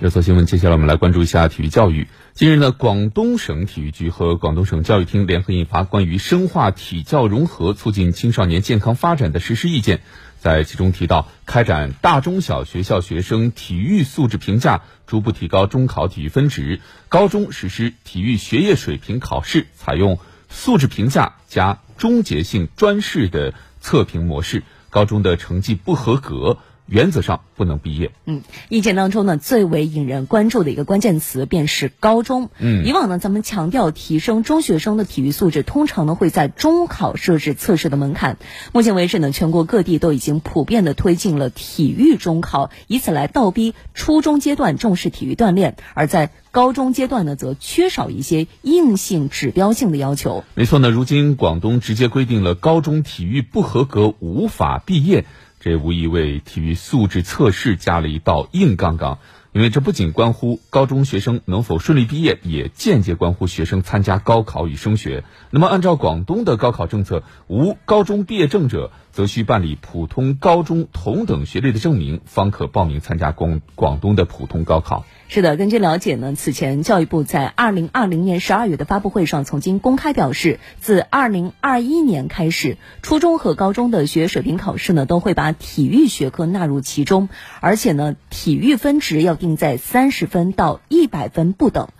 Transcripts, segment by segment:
热搜新闻，接下来我们来关注一下体育教育。近日呢，广东省体育局和广东省教育厅联合印发《关于深化体教融合、促进青少年健康发展的实施意见》，在其中提到，开展大中小学校学生体育素质评价，逐步提高中考体育分值；高中实施体育学业水平考试，采用素质评价加终结性专试的测评模式。高中的成绩不合格。原则上不能毕业。嗯，意见当中呢，最为引人关注的一个关键词便是高中。嗯，以往呢，咱们强调提升中学生的体育素质，通常呢会在中考设置测试的门槛。目前为止呢，全国各地都已经普遍的推进了体育中考，以此来倒逼初中阶段重视体育锻炼，而在高中阶段呢，则缺少一些硬性指标性的要求。没错呢，如今广东直接规定了高中体育不合格无法毕业。这无疑为体育素质测试加了一道硬杠杠，因为这不仅关乎高中学生能否顺利毕业，也间接关乎学生参加高考与升学。那么，按照广东的高考政策，无高中毕业证者，则需办理普通高中同等学历的证明，方可报名参加广广东的普通高考。是的，根据了解呢，此前教育部在二零二零年十二月的发布会上曾经公开表示，自二零二一年开始，初中和高中的学业水平考试呢，都会把体育学科纳入其中，而且呢，体育分值要定在三十分到一百分不等。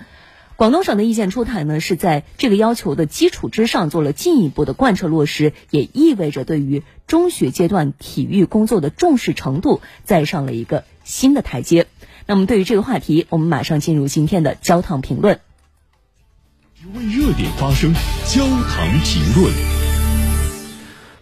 广东省的意见出台呢，是在这个要求的基础之上做了进一步的贯彻落实，也意味着对于中学阶段体育工作的重视程度再上了一个新的台阶。那么，对于这个话题，我们马上进入今天的焦糖评论。为热点发声，焦糖评论。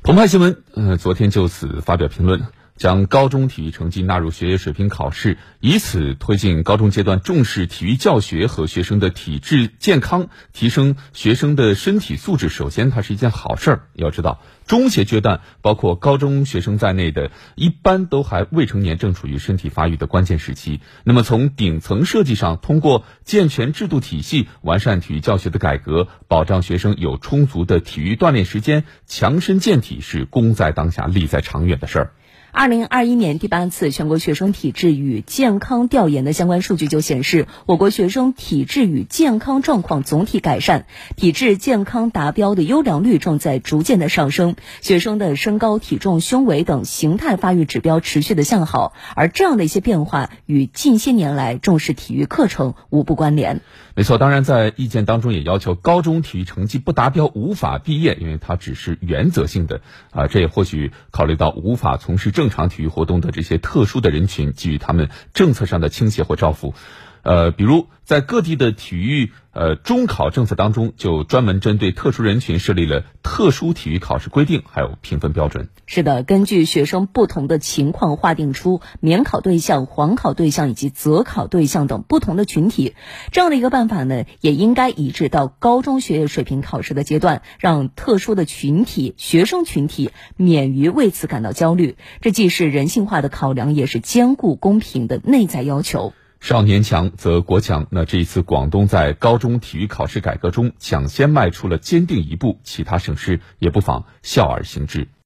澎湃新闻，呃，昨天就此发表评论。将高中体育成绩纳入学业水平考试，以此推进高中阶段重视体育教学和学生的体质健康，提升学生的身体素质。首先，它是一件好事儿。要知道，中学阶段包括高中学生在内的一般都还未成年，正处于身体发育的关键时期。那么，从顶层设计上，通过健全制度体系、完善体育教学的改革，保障学生有充足的体育锻炼时间，强身健体是功在当下、利在长远的事儿。二零二一年第八次全国学生体质与健康调研的相关数据就显示，我国学生体质与健康状况总体改善，体质健康达标的优良率正在逐渐的上升，学生的身高、体重、胸围等形态发育指标持续的向好，而这样的一些变化与近些年来重视体育课程无不关联。没错，当然在意见当中也要求高中体育成绩不达标无法毕业，因为它只是原则性的啊，这也或许考虑到无法从事正常体育活动的这些特殊的人群，给予他们政策上的倾斜或照顾。呃，比如在各地的体育呃中考政策当中，就专门针对特殊人群设立了特殊体育考试规定，还有评分标准。是的，根据学生不同的情况，划定出免考对象、缓考对象以及择考对象等不同的群体。这样的一个办法呢，也应该移植到高中学业水平考试的阶段，让特殊的群体学生群体免于为此感到焦虑。这既是人性化的考量，也是兼顾公平的内在要求。少年强则国强。那这一次，广东在高中体育考试改革中抢先迈出了坚定一步，其他省市也不妨笑而行之。